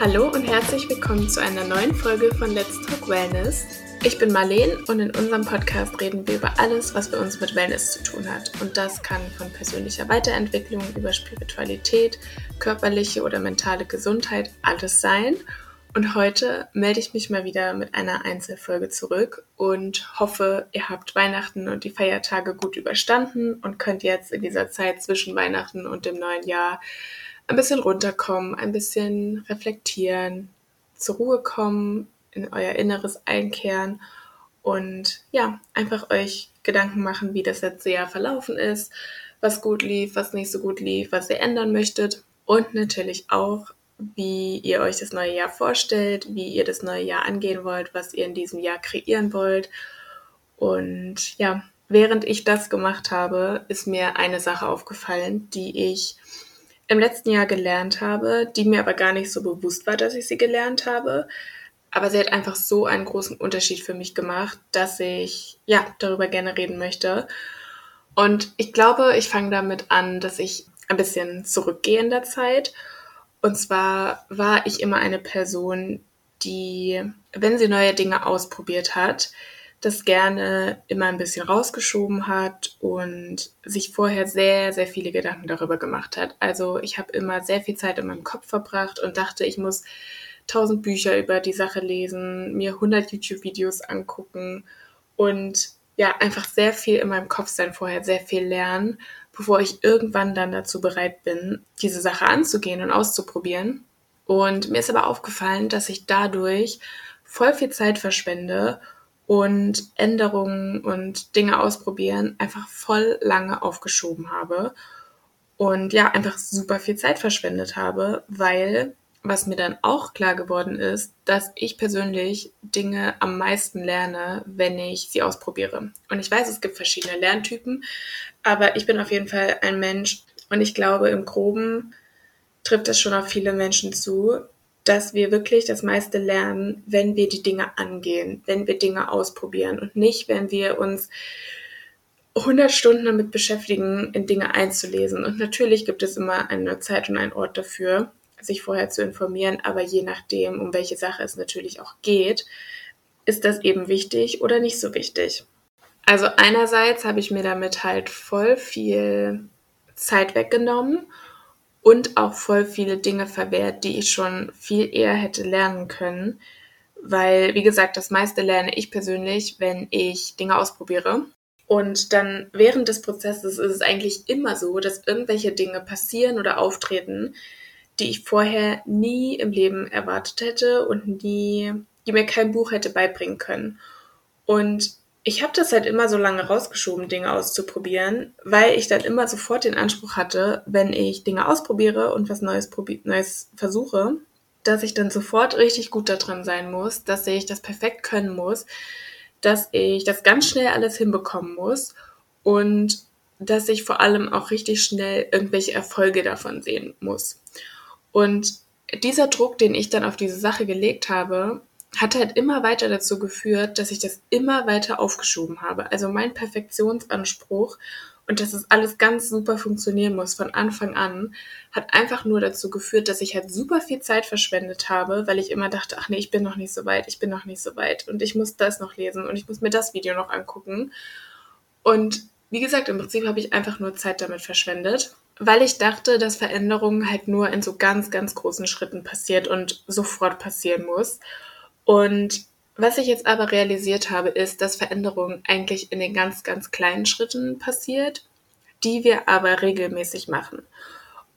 Hallo und herzlich willkommen zu einer neuen Folge von Let's Talk Wellness. Ich bin Marleen und in unserem Podcast reden wir über alles, was bei uns mit Wellness zu tun hat. Und das kann von persönlicher Weiterentwicklung über Spiritualität, körperliche oder mentale Gesundheit alles sein. Und heute melde ich mich mal wieder mit einer Einzelfolge zurück und hoffe, ihr habt Weihnachten und die Feiertage gut überstanden und könnt jetzt in dieser Zeit zwischen Weihnachten und dem neuen Jahr ein bisschen runterkommen, ein bisschen reflektieren, zur Ruhe kommen, in euer Inneres einkehren und ja, einfach euch Gedanken machen, wie das letzte Jahr verlaufen ist, was gut lief, was nicht so gut lief, was ihr ändern möchtet und natürlich auch, wie ihr euch das neue Jahr vorstellt, wie ihr das neue Jahr angehen wollt, was ihr in diesem Jahr kreieren wollt. Und ja, während ich das gemacht habe, ist mir eine Sache aufgefallen, die ich im letzten Jahr gelernt habe, die mir aber gar nicht so bewusst war, dass ich sie gelernt habe. Aber sie hat einfach so einen großen Unterschied für mich gemacht, dass ich ja darüber gerne reden möchte. Und ich glaube, ich fange damit an, dass ich ein bisschen zurückgehe in der Zeit. Und zwar war ich immer eine Person, die, wenn sie neue Dinge ausprobiert hat, das gerne immer ein bisschen rausgeschoben hat und sich vorher sehr, sehr viele Gedanken darüber gemacht hat. Also ich habe immer sehr viel Zeit in meinem Kopf verbracht und dachte, ich muss tausend Bücher über die Sache lesen, mir 100 YouTube-Videos angucken und ja, einfach sehr viel in meinem Kopf sein vorher, sehr viel lernen, bevor ich irgendwann dann dazu bereit bin, diese Sache anzugehen und auszuprobieren. Und mir ist aber aufgefallen, dass ich dadurch voll viel Zeit verschwende und Änderungen und Dinge ausprobieren einfach voll lange aufgeschoben habe und ja, einfach super viel Zeit verschwendet habe, weil was mir dann auch klar geworden ist, dass ich persönlich Dinge am meisten lerne, wenn ich sie ausprobiere. Und ich weiß, es gibt verschiedene Lerntypen, aber ich bin auf jeden Fall ein Mensch und ich glaube, im groben trifft das schon auf viele Menschen zu, dass wir wirklich das meiste lernen, wenn wir die Dinge angehen, wenn wir Dinge ausprobieren und nicht, wenn wir uns 100 Stunden damit beschäftigen, in Dinge einzulesen. Und natürlich gibt es immer eine Zeit und einen Ort dafür, sich vorher zu informieren, aber je nachdem, um welche Sache es natürlich auch geht, ist das eben wichtig oder nicht so wichtig. Also einerseits habe ich mir damit halt voll viel Zeit weggenommen und auch voll viele Dinge verwehrt, die ich schon viel eher hätte lernen können. Weil, wie gesagt, das meiste lerne ich persönlich, wenn ich Dinge ausprobiere. Und dann während des Prozesses ist es eigentlich immer so, dass irgendwelche Dinge passieren oder auftreten, die ich vorher nie im Leben erwartet hätte und nie, die mir kein Buch hätte beibringen können. Und ich habe das halt immer so lange rausgeschoben, Dinge auszuprobieren, weil ich dann immer sofort den Anspruch hatte, wenn ich Dinge ausprobiere und was Neues, Neues versuche, dass ich dann sofort richtig gut da drin sein muss, dass ich das perfekt können muss, dass ich das ganz schnell alles hinbekommen muss und dass ich vor allem auch richtig schnell irgendwelche Erfolge davon sehen muss. Und dieser Druck, den ich dann auf diese Sache gelegt habe, hat halt immer weiter dazu geführt, dass ich das immer weiter aufgeschoben habe. Also mein Perfektionsanspruch und dass es alles ganz super funktionieren muss von Anfang an, hat einfach nur dazu geführt, dass ich halt super viel Zeit verschwendet habe, weil ich immer dachte, ach nee, ich bin noch nicht so weit, ich bin noch nicht so weit und ich muss das noch lesen und ich muss mir das Video noch angucken. Und wie gesagt, im Prinzip habe ich einfach nur Zeit damit verschwendet, weil ich dachte, dass Veränderung halt nur in so ganz, ganz großen Schritten passiert und sofort passieren muss. Und was ich jetzt aber realisiert habe, ist, dass Veränderung eigentlich in den ganz, ganz kleinen Schritten passiert, die wir aber regelmäßig machen.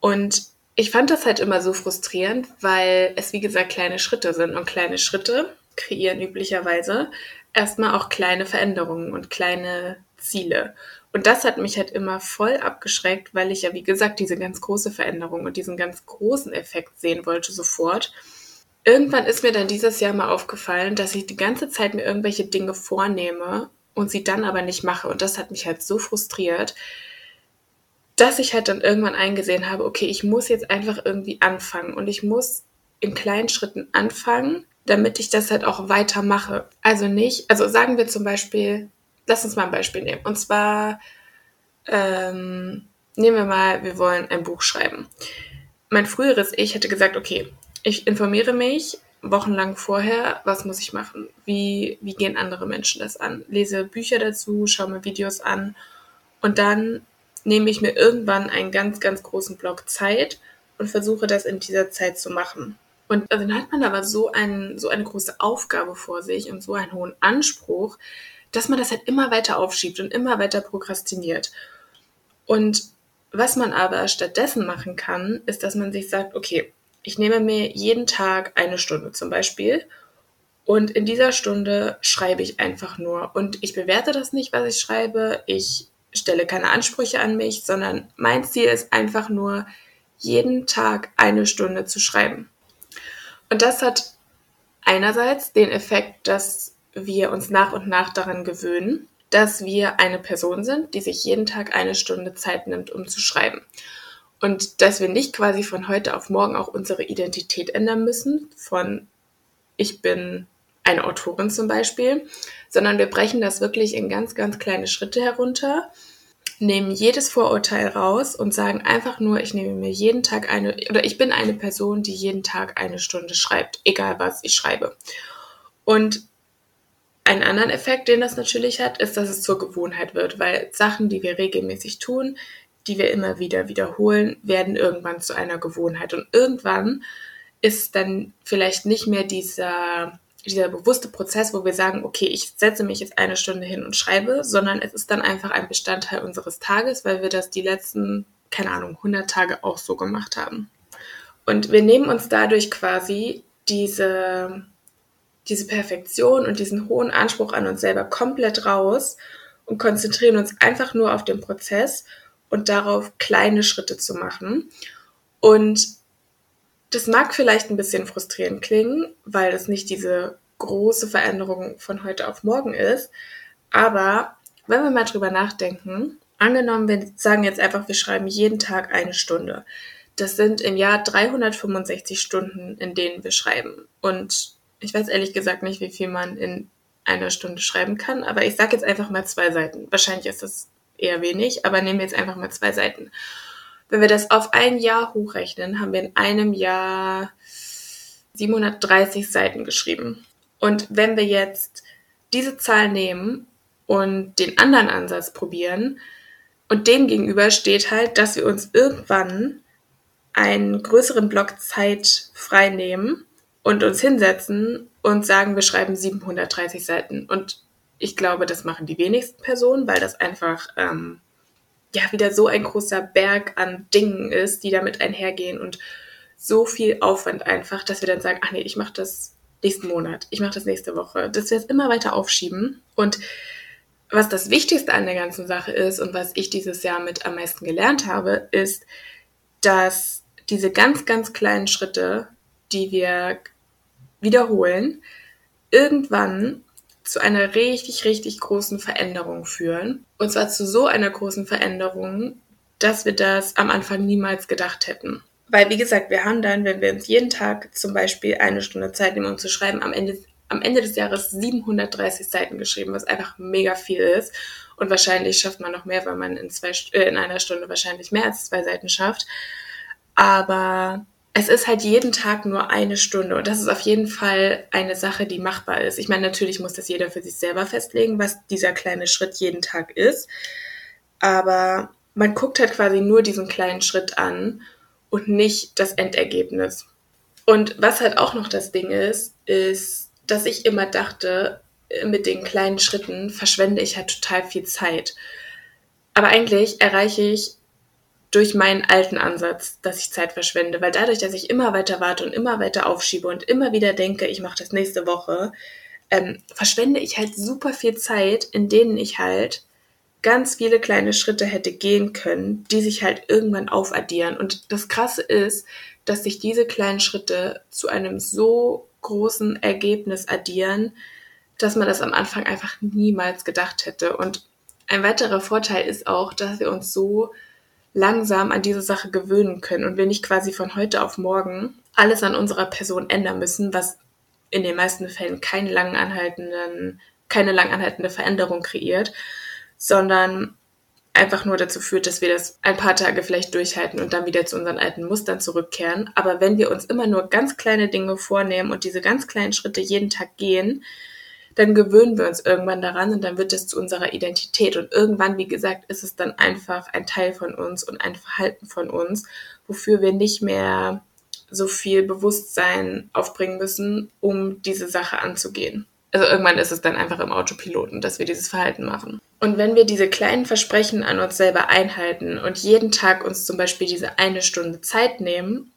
Und ich fand das halt immer so frustrierend, weil es wie gesagt kleine Schritte sind und kleine Schritte kreieren üblicherweise erstmal auch kleine Veränderungen und kleine Ziele. Und das hat mich halt immer voll abgeschreckt, weil ich ja wie gesagt diese ganz große Veränderung und diesen ganz großen Effekt sehen wollte sofort irgendwann ist mir dann dieses Jahr mal aufgefallen, dass ich die ganze Zeit mir irgendwelche Dinge vornehme und sie dann aber nicht mache. Und das hat mich halt so frustriert, dass ich halt dann irgendwann eingesehen habe, okay, ich muss jetzt einfach irgendwie anfangen und ich muss in kleinen Schritten anfangen, damit ich das halt auch weitermache. Also nicht, also sagen wir zum Beispiel, lass uns mal ein Beispiel nehmen. Und zwar ähm, nehmen wir mal, wir wollen ein Buch schreiben. Mein früheres Ich hätte gesagt, okay, ich informiere mich wochenlang vorher, was muss ich machen? Wie, wie gehen andere Menschen das an? Lese Bücher dazu, schaue mir Videos an und dann nehme ich mir irgendwann einen ganz, ganz großen Block Zeit und versuche das in dieser Zeit zu machen. Und dann hat man aber so, ein, so eine große Aufgabe vor sich und so einen hohen Anspruch, dass man das halt immer weiter aufschiebt und immer weiter prokrastiniert. Und was man aber stattdessen machen kann, ist, dass man sich sagt, okay, ich nehme mir jeden Tag eine Stunde zum Beispiel und in dieser Stunde schreibe ich einfach nur. Und ich bewerte das nicht, was ich schreibe. Ich stelle keine Ansprüche an mich, sondern mein Ziel ist einfach nur, jeden Tag eine Stunde zu schreiben. Und das hat einerseits den Effekt, dass wir uns nach und nach daran gewöhnen, dass wir eine Person sind, die sich jeden Tag eine Stunde Zeit nimmt, um zu schreiben. Und dass wir nicht quasi von heute auf morgen auch unsere Identität ändern müssen, von ich bin eine Autorin zum Beispiel, sondern wir brechen das wirklich in ganz, ganz kleine Schritte herunter, nehmen jedes Vorurteil raus und sagen einfach nur, ich nehme mir jeden Tag eine, oder ich bin eine Person, die jeden Tag eine Stunde schreibt, egal was ich schreibe. Und einen anderen Effekt, den das natürlich hat, ist, dass es zur Gewohnheit wird, weil Sachen, die wir regelmäßig tun, die wir immer wieder wiederholen, werden irgendwann zu einer Gewohnheit. Und irgendwann ist dann vielleicht nicht mehr dieser, dieser bewusste Prozess, wo wir sagen, okay, ich setze mich jetzt eine Stunde hin und schreibe, sondern es ist dann einfach ein Bestandteil unseres Tages, weil wir das die letzten, keine Ahnung, 100 Tage auch so gemacht haben. Und wir nehmen uns dadurch quasi diese, diese Perfektion und diesen hohen Anspruch an uns selber komplett raus und konzentrieren uns einfach nur auf den Prozess und darauf kleine Schritte zu machen. Und das mag vielleicht ein bisschen frustrierend klingen, weil das nicht diese große Veränderung von heute auf morgen ist. Aber wenn wir mal drüber nachdenken, angenommen, wir sagen jetzt einfach, wir schreiben jeden Tag eine Stunde. Das sind im Jahr 365 Stunden, in denen wir schreiben. Und ich weiß ehrlich gesagt nicht, wie viel man in einer Stunde schreiben kann, aber ich sage jetzt einfach mal zwei Seiten. Wahrscheinlich ist das eher wenig, aber nehmen wir jetzt einfach mal zwei Seiten. Wenn wir das auf ein Jahr hochrechnen, haben wir in einem Jahr 730 Seiten geschrieben. Und wenn wir jetzt diese Zahl nehmen und den anderen Ansatz probieren, und dem gegenüber steht halt, dass wir uns irgendwann einen größeren Block Zeit frei nehmen und uns hinsetzen und sagen, wir schreiben 730 Seiten. Und ich glaube, das machen die wenigsten Personen, weil das einfach ähm, ja wieder so ein großer Berg an Dingen ist, die damit einhergehen und so viel Aufwand einfach, dass wir dann sagen, ach nee, ich mache das nächsten Monat, ich mache das nächste Woche, dass wir es immer weiter aufschieben. Und was das Wichtigste an der ganzen Sache ist und was ich dieses Jahr mit am meisten gelernt habe, ist, dass diese ganz, ganz kleinen Schritte, die wir wiederholen, irgendwann zu einer richtig, richtig großen Veränderung führen. Und zwar zu so einer großen Veränderung, dass wir das am Anfang niemals gedacht hätten. Weil, wie gesagt, wir haben dann, wenn wir uns jeden Tag zum Beispiel eine Stunde Zeit nehmen, um zu schreiben, am Ende, am Ende des Jahres 730 Seiten geschrieben, was einfach mega viel ist. Und wahrscheinlich schafft man noch mehr, weil man in, zwei, äh, in einer Stunde wahrscheinlich mehr als zwei Seiten schafft. Aber es ist halt jeden Tag nur eine Stunde und das ist auf jeden Fall eine Sache, die machbar ist. Ich meine, natürlich muss das jeder für sich selber festlegen, was dieser kleine Schritt jeden Tag ist. Aber man guckt halt quasi nur diesen kleinen Schritt an und nicht das Endergebnis. Und was halt auch noch das Ding ist, ist, dass ich immer dachte, mit den kleinen Schritten verschwende ich halt total viel Zeit. Aber eigentlich erreiche ich durch meinen alten Ansatz, dass ich Zeit verschwende, weil dadurch, dass ich immer weiter warte und immer weiter aufschiebe und immer wieder denke, ich mache das nächste Woche, ähm, verschwende ich halt super viel Zeit, in denen ich halt ganz viele kleine Schritte hätte gehen können, die sich halt irgendwann aufaddieren. Und das Krasse ist, dass sich diese kleinen Schritte zu einem so großen Ergebnis addieren, dass man das am Anfang einfach niemals gedacht hätte. Und ein weiterer Vorteil ist auch, dass wir uns so langsam an diese Sache gewöhnen können und wir nicht quasi von heute auf morgen alles an unserer Person ändern müssen, was in den meisten Fällen keine langanhaltenden, keine langanhaltende Veränderung kreiert, sondern einfach nur dazu führt, dass wir das ein paar Tage vielleicht durchhalten und dann wieder zu unseren alten Mustern zurückkehren. Aber wenn wir uns immer nur ganz kleine Dinge vornehmen und diese ganz kleinen Schritte jeden Tag gehen, dann gewöhnen wir uns irgendwann daran und dann wird es zu unserer Identität. Und irgendwann, wie gesagt, ist es dann einfach ein Teil von uns und ein Verhalten von uns, wofür wir nicht mehr so viel Bewusstsein aufbringen müssen, um diese Sache anzugehen. Also irgendwann ist es dann einfach im Autopiloten, dass wir dieses Verhalten machen. Und wenn wir diese kleinen Versprechen an uns selber einhalten und jeden Tag uns zum Beispiel diese eine Stunde Zeit nehmen,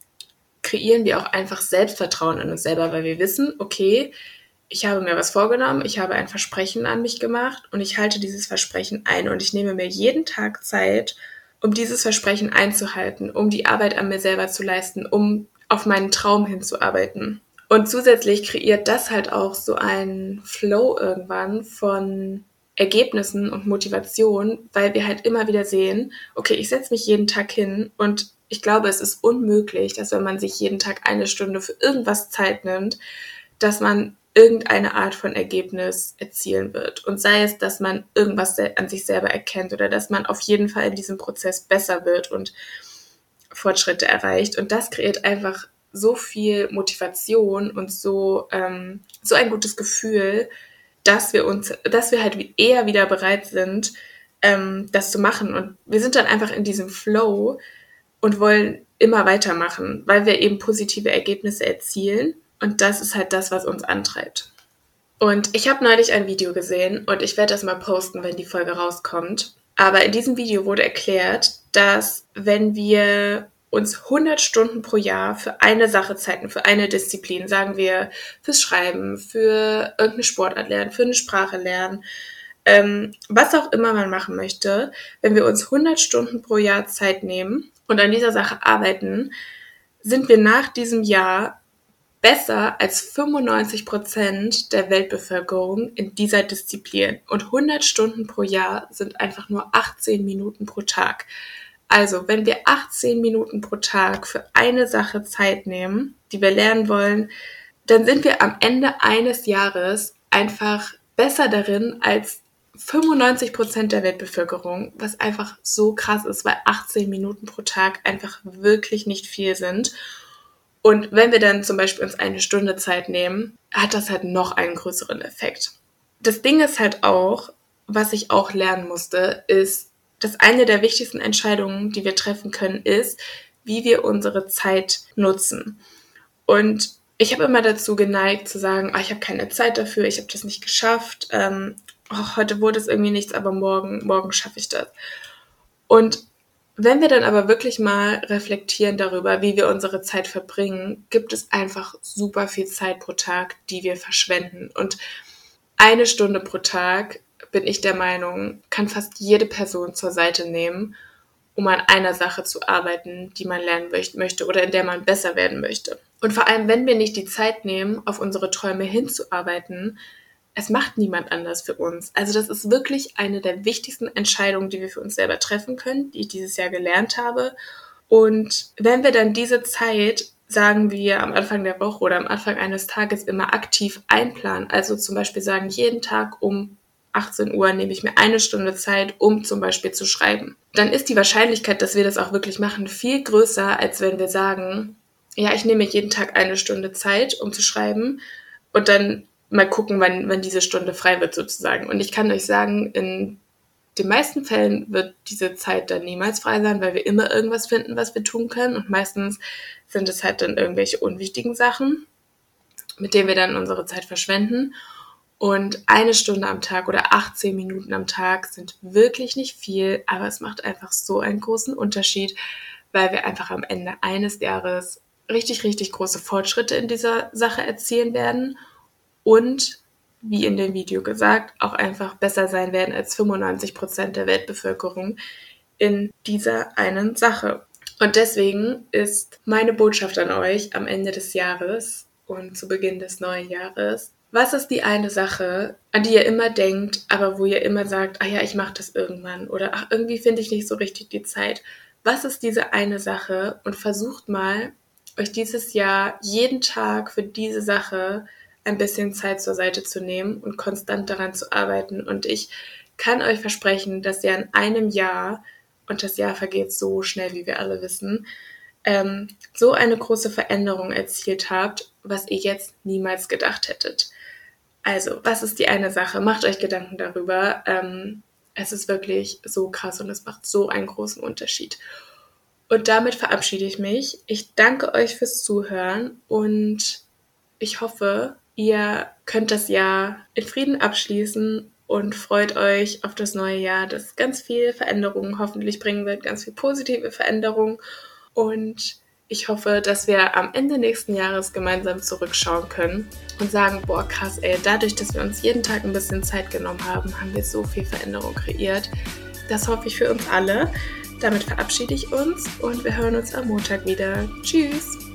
kreieren wir auch einfach Selbstvertrauen in uns selber, weil wir wissen, okay, ich habe mir was vorgenommen, ich habe ein Versprechen an mich gemacht und ich halte dieses Versprechen ein und ich nehme mir jeden Tag Zeit, um dieses Versprechen einzuhalten, um die Arbeit an mir selber zu leisten, um auf meinen Traum hinzuarbeiten. Und zusätzlich kreiert das halt auch so einen Flow irgendwann von Ergebnissen und Motivation, weil wir halt immer wieder sehen, okay, ich setze mich jeden Tag hin und ich glaube, es ist unmöglich, dass wenn man sich jeden Tag eine Stunde für irgendwas Zeit nimmt, dass man irgendeine Art von Ergebnis erzielen wird. Und sei es, dass man irgendwas an sich selber erkennt oder dass man auf jeden Fall in diesem Prozess besser wird und Fortschritte erreicht. Und das kreiert einfach so viel Motivation und so, ähm, so ein gutes Gefühl, dass wir uns, dass wir halt eher wieder bereit sind, ähm, das zu machen. Und wir sind dann einfach in diesem Flow und wollen immer weitermachen, weil wir eben positive Ergebnisse erzielen. Und das ist halt das, was uns antreibt. Und ich habe neulich ein Video gesehen und ich werde das mal posten, wenn die Folge rauskommt. Aber in diesem Video wurde erklärt, dass wenn wir uns 100 Stunden pro Jahr für eine Sache zeiten, für eine Disziplin, sagen wir fürs Schreiben, für irgendeine Sportart lernen, für eine Sprache lernen, ähm, was auch immer man machen möchte, wenn wir uns 100 Stunden pro Jahr Zeit nehmen und an dieser Sache arbeiten, sind wir nach diesem Jahr besser als 95 Prozent der Weltbevölkerung in dieser Disziplin. Und 100 Stunden pro Jahr sind einfach nur 18 Minuten pro Tag. Also, wenn wir 18 Minuten pro Tag für eine Sache Zeit nehmen, die wir lernen wollen, dann sind wir am Ende eines Jahres einfach besser darin als 95 Prozent der Weltbevölkerung, was einfach so krass ist, weil 18 Minuten pro Tag einfach wirklich nicht viel sind. Und wenn wir dann zum Beispiel uns eine Stunde Zeit nehmen, hat das halt noch einen größeren Effekt. Das Ding ist halt auch, was ich auch lernen musste, ist, dass eine der wichtigsten Entscheidungen, die wir treffen können, ist, wie wir unsere Zeit nutzen. Und ich habe immer dazu geneigt zu sagen, oh, ich habe keine Zeit dafür, ich habe das nicht geschafft, ähm, oh, heute wurde es irgendwie nichts, aber morgen, morgen schaffe ich das. Und wenn wir dann aber wirklich mal reflektieren darüber, wie wir unsere Zeit verbringen, gibt es einfach super viel Zeit pro Tag, die wir verschwenden. Und eine Stunde pro Tag bin ich der Meinung, kann fast jede Person zur Seite nehmen, um an einer Sache zu arbeiten, die man lernen möchte oder in der man besser werden möchte. Und vor allem, wenn wir nicht die Zeit nehmen, auf unsere Träume hinzuarbeiten, es macht niemand anders für uns. Also das ist wirklich eine der wichtigsten Entscheidungen, die wir für uns selber treffen können, die ich dieses Jahr gelernt habe. Und wenn wir dann diese Zeit sagen wir am Anfang der Woche oder am Anfang eines Tages immer aktiv einplanen. Also zum Beispiel sagen, jeden Tag um 18 Uhr nehme ich mir eine Stunde Zeit, um zum Beispiel zu schreiben. Dann ist die Wahrscheinlichkeit, dass wir das auch wirklich machen, viel größer, als wenn wir sagen, ja, ich nehme jeden Tag eine Stunde Zeit, um zu schreiben und dann mal gucken, wann, wann diese Stunde frei wird sozusagen. Und ich kann euch sagen, in den meisten Fällen wird diese Zeit dann niemals frei sein, weil wir immer irgendwas finden, was wir tun können. Und meistens sind es halt dann irgendwelche unwichtigen Sachen, mit denen wir dann unsere Zeit verschwenden. Und eine Stunde am Tag oder 18 Minuten am Tag sind wirklich nicht viel, aber es macht einfach so einen großen Unterschied, weil wir einfach am Ende eines Jahres richtig, richtig große Fortschritte in dieser Sache erzielen werden und, wie in dem Video gesagt, auch einfach besser sein werden als 95 Prozent der Weltbevölkerung in dieser einen Sache. Und deswegen ist meine Botschaft an euch am Ende des Jahres und zu Beginn des neuen Jahres, was ist die eine Sache, an die ihr immer denkt, aber wo ihr immer sagt, ah ja, ich mache das irgendwann oder ach, irgendwie finde ich nicht so richtig die Zeit. Was ist diese eine Sache und versucht mal, euch dieses Jahr jeden Tag für diese Sache ein bisschen Zeit zur Seite zu nehmen und konstant daran zu arbeiten. Und ich kann euch versprechen, dass ihr in einem Jahr, und das Jahr vergeht so schnell, wie wir alle wissen, ähm, so eine große Veränderung erzielt habt, was ihr jetzt niemals gedacht hättet. Also, was ist die eine Sache? Macht euch Gedanken darüber. Ähm, es ist wirklich so krass und es macht so einen großen Unterschied. Und damit verabschiede ich mich. Ich danke euch fürs Zuhören und ich hoffe, ihr könnt das Jahr in Frieden abschließen und freut euch auf das neue Jahr, das ganz viel Veränderungen hoffentlich bringen wird, ganz viel positive Veränderungen. Und ich hoffe, dass wir am Ende nächsten Jahres gemeinsam zurückschauen können und sagen, boah, krass, ey, dadurch, dass wir uns jeden Tag ein bisschen Zeit genommen haben, haben wir so viel Veränderung kreiert. Das hoffe ich für uns alle. Damit verabschiede ich uns und wir hören uns am Montag wieder. Tschüss!